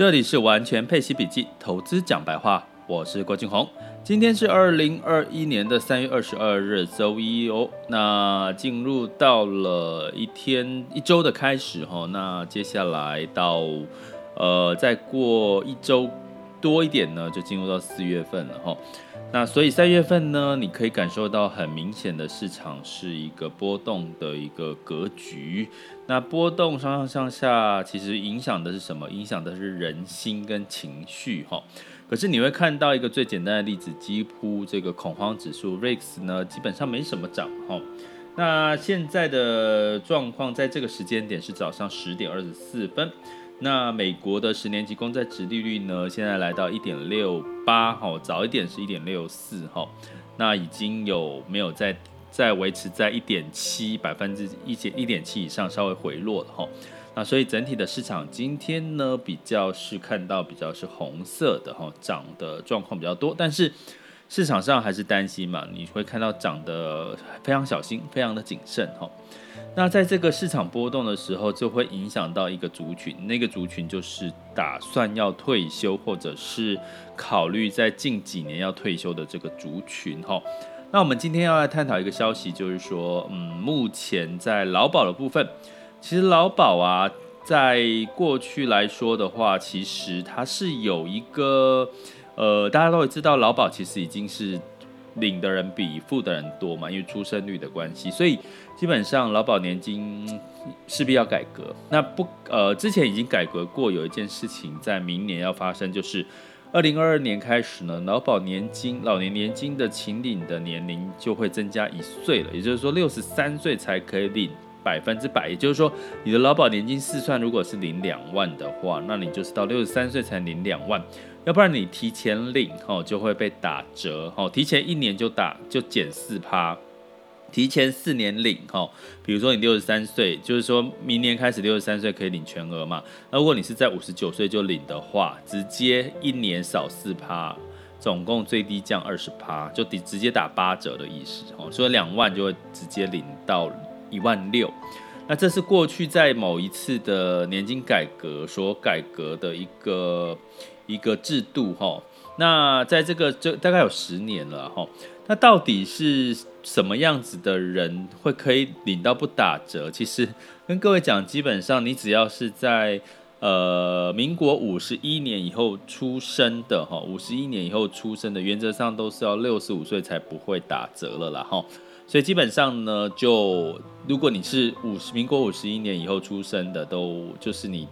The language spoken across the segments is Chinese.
这里是完全配息笔记，投资讲白话，我是郭俊宏。今天是二零二一年的三月二十二日，周一哦。那进入到了一天一周的开始哈，那接下来到呃再过一周多一点呢，就进入到四月份了哈。那所以三月份呢，你可以感受到很明显的市场是一个波动的一个格局。那波动上上上下，其实影响的是什么？影响的是人心跟情绪哈。可是你会看到一个最简单的例子，几乎这个恐慌指数 REITs 呢，基本上没什么涨哈。那现在的状况，在这个时间点是早上十点二十四分。那美国的十年期公债殖利率呢，现在来到一点六八，哈，早一点是一点六四，哈，那已经有没有在在维持在一点七百分之一点一点七以上，稍微回落了，哈，那所以整体的市场今天呢，比较是看到比较是红色的，哈，涨的状况比较多，但是市场上还是担心嘛，你会看到涨得非常小心，非常的谨慎，哈。那在这个市场波动的时候，就会影响到一个族群，那个族群就是打算要退休，或者是考虑在近几年要退休的这个族群哈。那我们今天要来探讨一个消息，就是说，嗯，目前在劳保的部分，其实劳保啊，在过去来说的话，其实它是有一个，呃，大家都会知道，劳保其实已经是。领的人比付的人多嘛，因为出生率的关系，所以基本上劳保年金势必要改革。那不呃，之前已经改革过，有一件事情在明年要发生，就是二零二二年开始呢，劳保年金老年年金的请领的年龄就会增加一岁了，也就是说六十三岁才可以领百分之百，也就是说你的劳保年金试算如果是领两万的话，那你就是到六十三岁才领两万。要不然你提前领吼就会被打折吼，提前一年就打就减四趴，提前四年领吼，比如说你六十三岁，就是说明年开始六十三岁可以领全额嘛。那如果你是在五十九岁就领的话，直接一年少四趴，总共最低降二十趴，就直直接打八折的意思吼，所以两万就会直接领到一万六。那这是过去在某一次的年金改革所改革的一个。一个制度哈，那在这个这大概有十年了哈，那到底是什么样子的人会可以领到不打折？其实跟各位讲，基本上你只要是在呃民国五十一年以后出生的哈，五十一年以后出生的，原则上都是要六十五岁才不会打折了啦哈。所以基本上呢，就如果你是五十民国五十一年以后出生的，都就是你。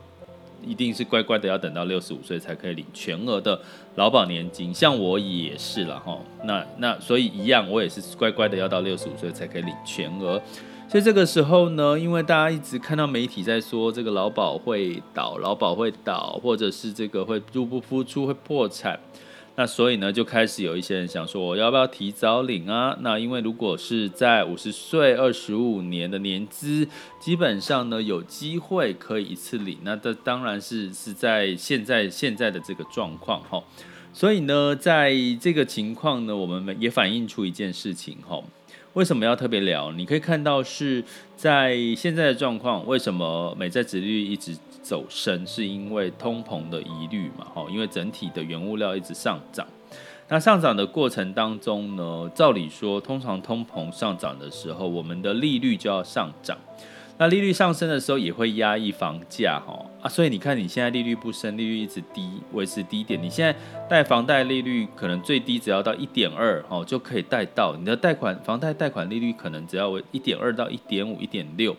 一定是乖乖的，要等到六十五岁才可以领全额的劳保年金，像我也是了哈。那那所以一样，我也是乖乖的要到六十五岁才可以领全额。所以这个时候呢，因为大家一直看到媒体在说这个劳保会倒，劳保会倒，或者是这个会入不敷出，会破产。那所以呢，就开始有一些人想说，我要不要提早领啊？那因为如果是在五十岁二十五年的年资，基本上呢有机会可以一次领。那这当然是是在现在现在的这个状况哈。所以呢，在这个情况呢，我们也反映出一件事情哈。为什么要特别聊？你可以看到是在现在的状况，为什么美债值率一直走升？是因为通膨的疑虑嘛？哈，因为整体的原物料一直上涨。那上涨的过程当中呢，照理说，通常通膨上涨的时候，我们的利率就要上涨。那利率上升的时候也会压抑房价，哈啊，所以你看你现在利率不升，利率一直低，维持低点。你现在贷房贷利率可能最低只要到一点二，哦就可以贷到你的贷款房贷贷款利率可能只要为一点二到一点五、一点六，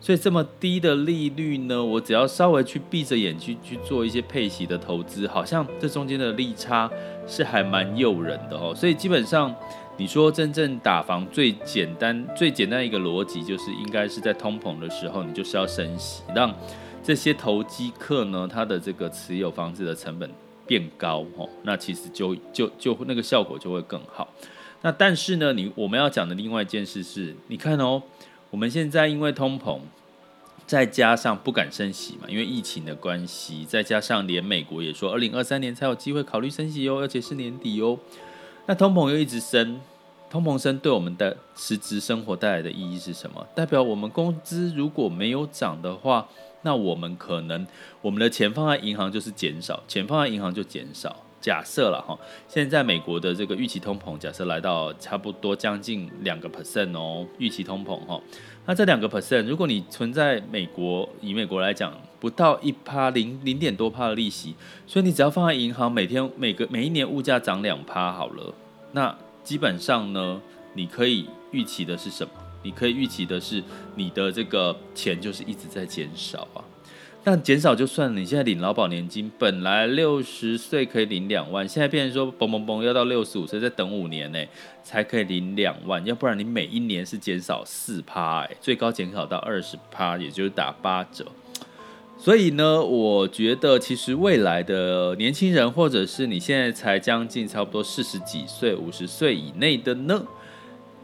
所以这么低的利率呢，我只要稍微去闭着眼去去做一些配息的投资，好像这中间的利差是还蛮诱人的哦，所以基本上。你说真正打房最简单、最简单一个逻辑，就是应该是在通膨的时候，你就是要升息，让这些投机客呢，他的这个持有房子的成本变高，哦，那其实就就就那个效果就会更好。那但是呢，你我们要讲的另外一件事是，你看哦，我们现在因为通膨，再加上不敢升息嘛，因为疫情的关系，再加上连美国也说，二零二三年才有机会考虑升息哦，而且是年底哦。那通膨又一直升，通膨升对我们的实质生活带来的意义是什么？代表我们工资如果没有涨的话，那我们可能我们的钱放在银行就是减少，钱放在银行就减少。假设了哈，现在美国的这个预期通膨，假设来到差不多将近两个 percent 哦，预期通膨哈，那这两个 percent，如果你存在美国，以美国来讲，不到一趴零零点多趴的利息，所以你只要放在银行，每天每个每一年物价涨两趴好了，那基本上呢，你可以预期的是什么？你可以预期的是你的这个钱就是一直在减少啊。但减少就算了，你现在领劳保年金，本来六十岁可以领两万，现在变成说嘣嘣嘣要到六十五岁再等五年呢，才可以领两万，要不然你每一年是减少四趴，哎，最高减少到二十趴，也就是打八折。所以呢，我觉得其实未来的年轻人，或者是你现在才将近差不多四十几岁、五十岁以内的呢。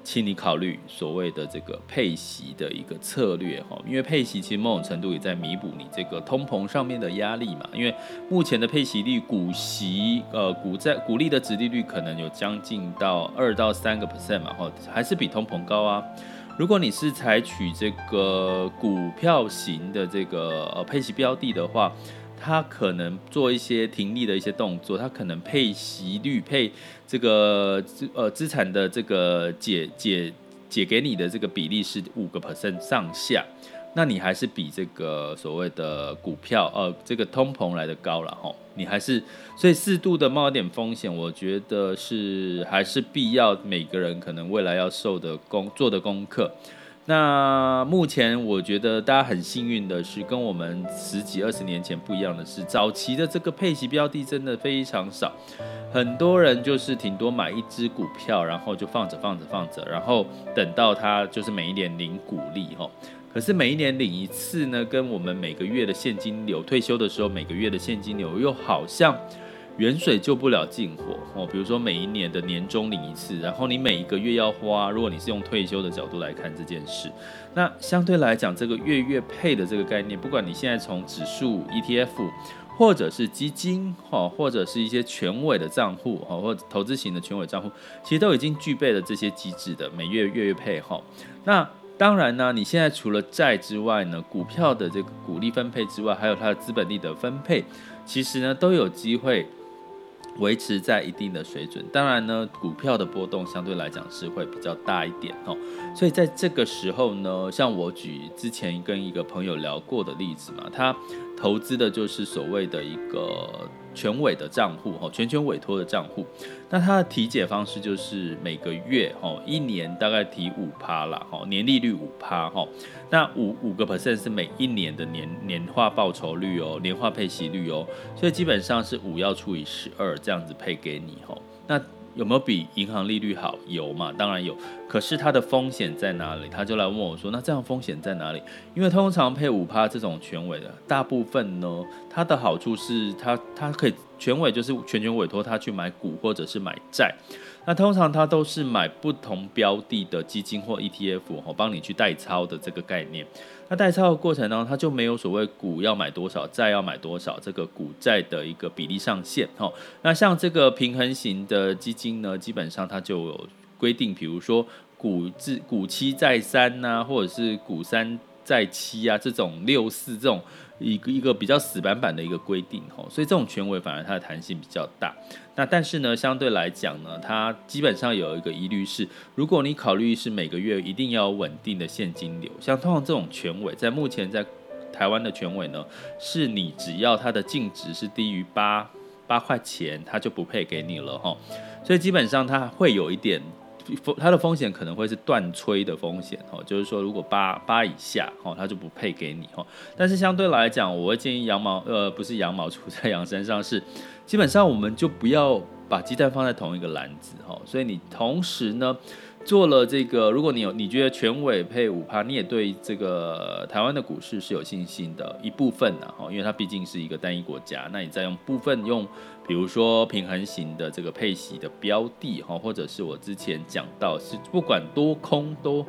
请你考虑所谓的这个配息的一个策略哈，因为配息其实某种程度也在弥补你这个通膨上面的压力嘛。因为目前的配息率，股息呃股债股利的殖利率可能有将近到二到三个 percent 嘛，哈，还是比通膨高啊。如果你是采取这个股票型的这个呃配息标的的话，他可能做一些停利的一些动作，他可能配息率配这个资呃资产的这个解解解给你的这个比例是五个 percent 上下，那你还是比这个所谓的股票呃这个通膨来的高了哈，你还是所以适度的冒一点风险，我觉得是还是必要，每个人可能未来要受的功做的功课。那目前我觉得大家很幸运的是，跟我们十几二十年前不一样的是，早期的这个配息标的真的非常少，很多人就是顶多买一只股票，然后就放着放着放着，然后等到它就是每一年领股利哈。可是每一年领一次呢，跟我们每个月的现金流，退休的时候每个月的现金流又好像。远水救不了近火哦，比如说每一年的年终领一次，然后你每一个月要花，如果你是用退休的角度来看这件事，那相对来讲，这个月月配的这个概念，不管你现在从指数 ETF，或者是基金哈，或者是一些权委的账户哈，或者投资型的权委账户，其实都已经具备了这些机制的每月月月配哈。那当然呢，你现在除了债之外呢，股票的这个股利分配之外，还有它的资本利得分配，其实呢都有机会。维持在一定的水准，当然呢，股票的波动相对来讲是会比较大一点哦。所以在这个时候呢，像我举之前跟一个朋友聊过的例子嘛，他投资的就是所谓的一个。全委的账户哈，全权委托的账户，那它的提解方式就是每个月哈，一年大概提五趴啦哈，年利率五趴哈，那五五个 percent 是每一年的年年化报酬率哦，年化配息率哦，所以基本上是五要除以十二这样子配给你哈，那。有没有比银行利率好？有嘛？当然有。可是它的风险在哪里？他就来问我说：“那这样风险在哪里？”因为通常配五趴这种权委的，大部分呢，它的好处是它它可以权委就是全权委托他去买股或者是买债。那通常它都是买不同标的的基金或 ETF，我帮你去代操的这个概念。那代操的过程当中，它就没有所谓股要买多少，债要买多少，这个股债的一个比例上限。哈，那像这个平衡型的基金呢，基本上它就有规定，比如说股至股七再三呐，或者是股三再七啊，这种六四这种。一个一个比较死板板的一个规定吼，所以这种权委反而它的弹性比较大。那但是呢，相对来讲呢，它基本上有一个疑虑是，如果你考虑是每个月一定要稳定的现金流，像通常这种权委，在目前在台湾的权委呢，是你只要它的净值是低于八八块钱，它就不配给你了哈。所以基本上它会有一点。它的风险可能会是断炊的风险哦，就是说如果八八以下哦，它就不配给你哦。但是相对来讲，我会建议羊毛呃不是羊毛 出在羊身上，是基本上我们就不要把鸡蛋放在同一个篮子哈。所以你同时呢。做了这个，如果你有你觉得全委配五趴，你也对这个台湾的股市是有信心的一部分的哈，因为它毕竟是一个单一国家，那你再用部分用，比如说平衡型的这个配息的标的哈，或者是我之前讲到是不管多空都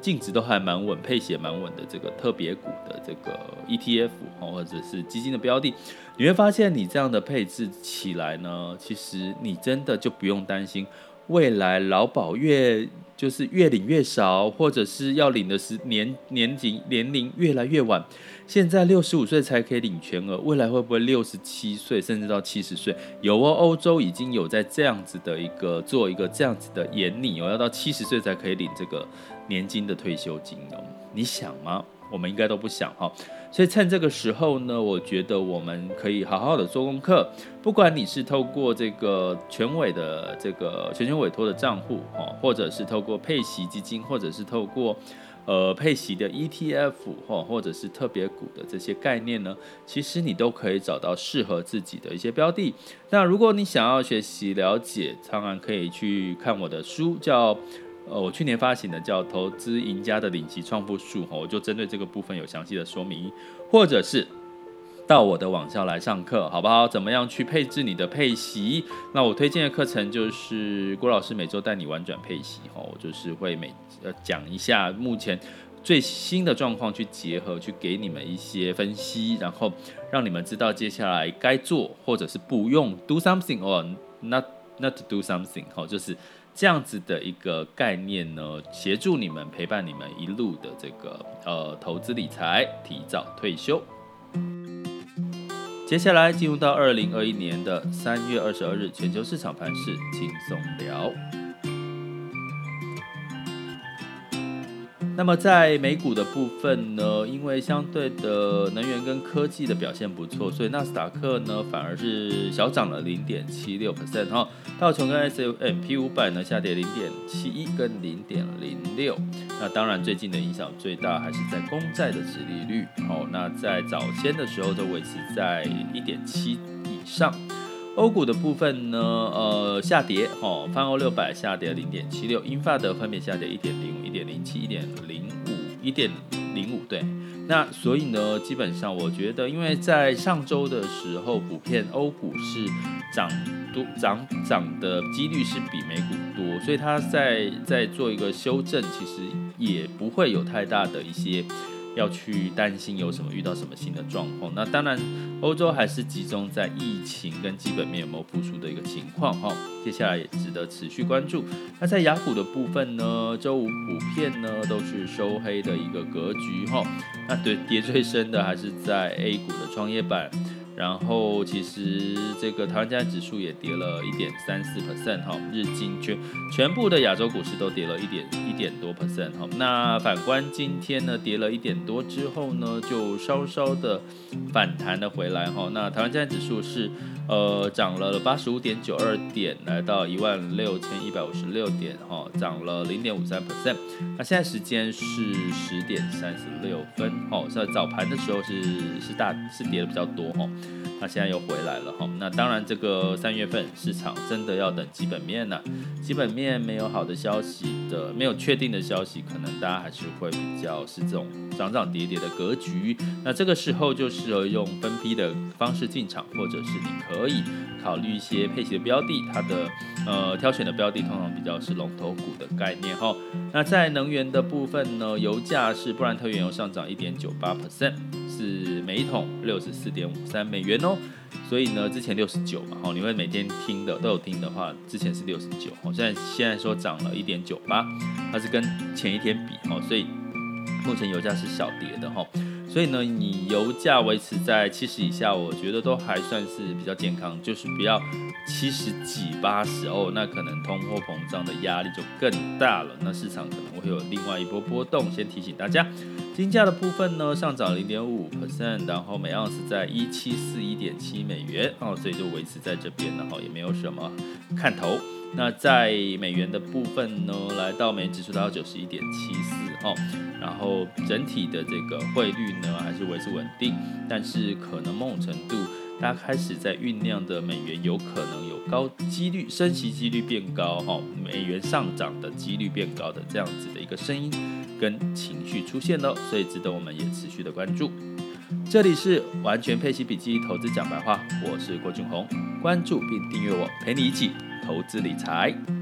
净值都还蛮稳，配息也蛮稳的这个特别股的这个 ETF，或者是基金的标的，你会发现你这样的配置起来呢，其实你真的就不用担心。未来劳保越就是越领越少，或者是要领的是年年龄年龄越来越晚。现在六十五岁才可以领全额，未来会不会六十七岁甚至到七十岁？有哦，欧洲已经有在这样子的一个做一个这样子的研拟哦，要到七十岁才可以领这个年金的退休金哦。你想吗？我们应该都不想哈。所以趁这个时候呢，我觉得我们可以好好的做功课。不管你是透过这个权委的这个全权委托的账户哦，或者是透过配息基金，或者是透过。呃，配息的 ETF 或或者是特别股的这些概念呢，其实你都可以找到适合自己的一些标的。那如果你想要学习了解，当然可以去看我的书，叫呃，我去年发行的叫《投资赢家的领级创富术》哈，我就针对这个部分有详细的说明，或者是。到我的网校来上课，好不好？怎么样去配置你的配息？那我推荐的课程就是郭老师每周带你玩转配息，哈，我就是会每呃讲一下目前最新的状况，去结合去给你们一些分析，然后让你们知道接下来该做或者是不用 do something or not not to do something，好，就是这样子的一个概念呢，协助你们陪伴你们一路的这个呃投资理财，提早退休。接下来进入到二零二一年的三月二十二日，全球市场盘势轻松聊。那么在美股的部分呢，因为相对的能源跟科技的表现不错，所以纳斯达克呢反而是小涨了零点七六 percent 哈，道琼跟 S M P 五百呢下跌零点七一跟零点零六。那当然最近的影响最大还是在公债的殖利率，好，那在早先的时候都维持在一点七以上。欧股的部分呢，呃，下跌，哦，泛欧六百下跌零点七六，英法德分别下跌一点零五、一点零七、一点零五、一点零五，对。那所以呢，基本上我觉得，因为在上周的时候，普遍欧股是涨多涨涨的几率是比美股多，所以它在在做一个修正，其实也不会有太大的一些。要去担心有什么遇到什么新的状况，那当然欧洲还是集中在疫情跟基本面有没有复苏的一个情况哈，接下来也值得持续关注。那在雅虎的部分呢，周五普遍呢都是收黑的一个格局哈，那对跌最深的还是在 A 股的创业板。然后其实这个台湾加指数也跌了一点三四 percent 哈，日经全全部的亚洲股市都跌了一点一点多 percent 哈。那反观今天呢，跌了一点多之后呢，就稍稍的反弹了回来哈。那台湾加指数是呃涨了八十五点九二点，来到一万六千一百五十六点哈，涨了零点五三 percent。那现在时间是十点三十六分哈，在早盘的时候是是大是跌的比较多哈。那现在又回来了哈，那当然这个三月份市场真的要等基本面了，基本面没有好的消息的，没有确定的消息，可能大家还是会比较是这种涨涨跌跌的格局。那这个时候就适合用分批的方式进场，或者是你可以考虑一些配息的标的，它的呃挑选的标的通常比较是龙头股的概念哈。那在能源的部分呢，油价是布兰特原油上涨一点九八 percent。是每一桶六十四点五三美元哦，所以呢，之前六十九嘛，哈，你会每天听的都有听的话，之前是六十九，哦，现在现在说涨了一点九八，它是跟前一天比，哦，所以目前油价是小跌的，哈。所以呢，你油价维持在七十以下，我觉得都还算是比较健康，就是不要七十几、八十哦，那可能通货膨胀的压力就更大了，那市场可能会有另外一波波动。先提醒大家，金价的部分呢，上涨零点五 percent，然后每盎司在一七四一点七美元哦，所以就维持在这边，然后也没有什么看头。那在美元的部分呢，来到美元指数达到九十一点七四哈，然后整体的这个汇率呢还是维持稳定，但是可能某种程度，大家开始在酝酿的美元有可能有高几率升息几率变高哈，美元上涨的几率变高的这样子的一个声音跟情绪出现了，所以值得我们也持续的关注。这里是完全配息笔记投资讲白话，我是郭俊宏，关注并订阅我，陪你一起。投资理财。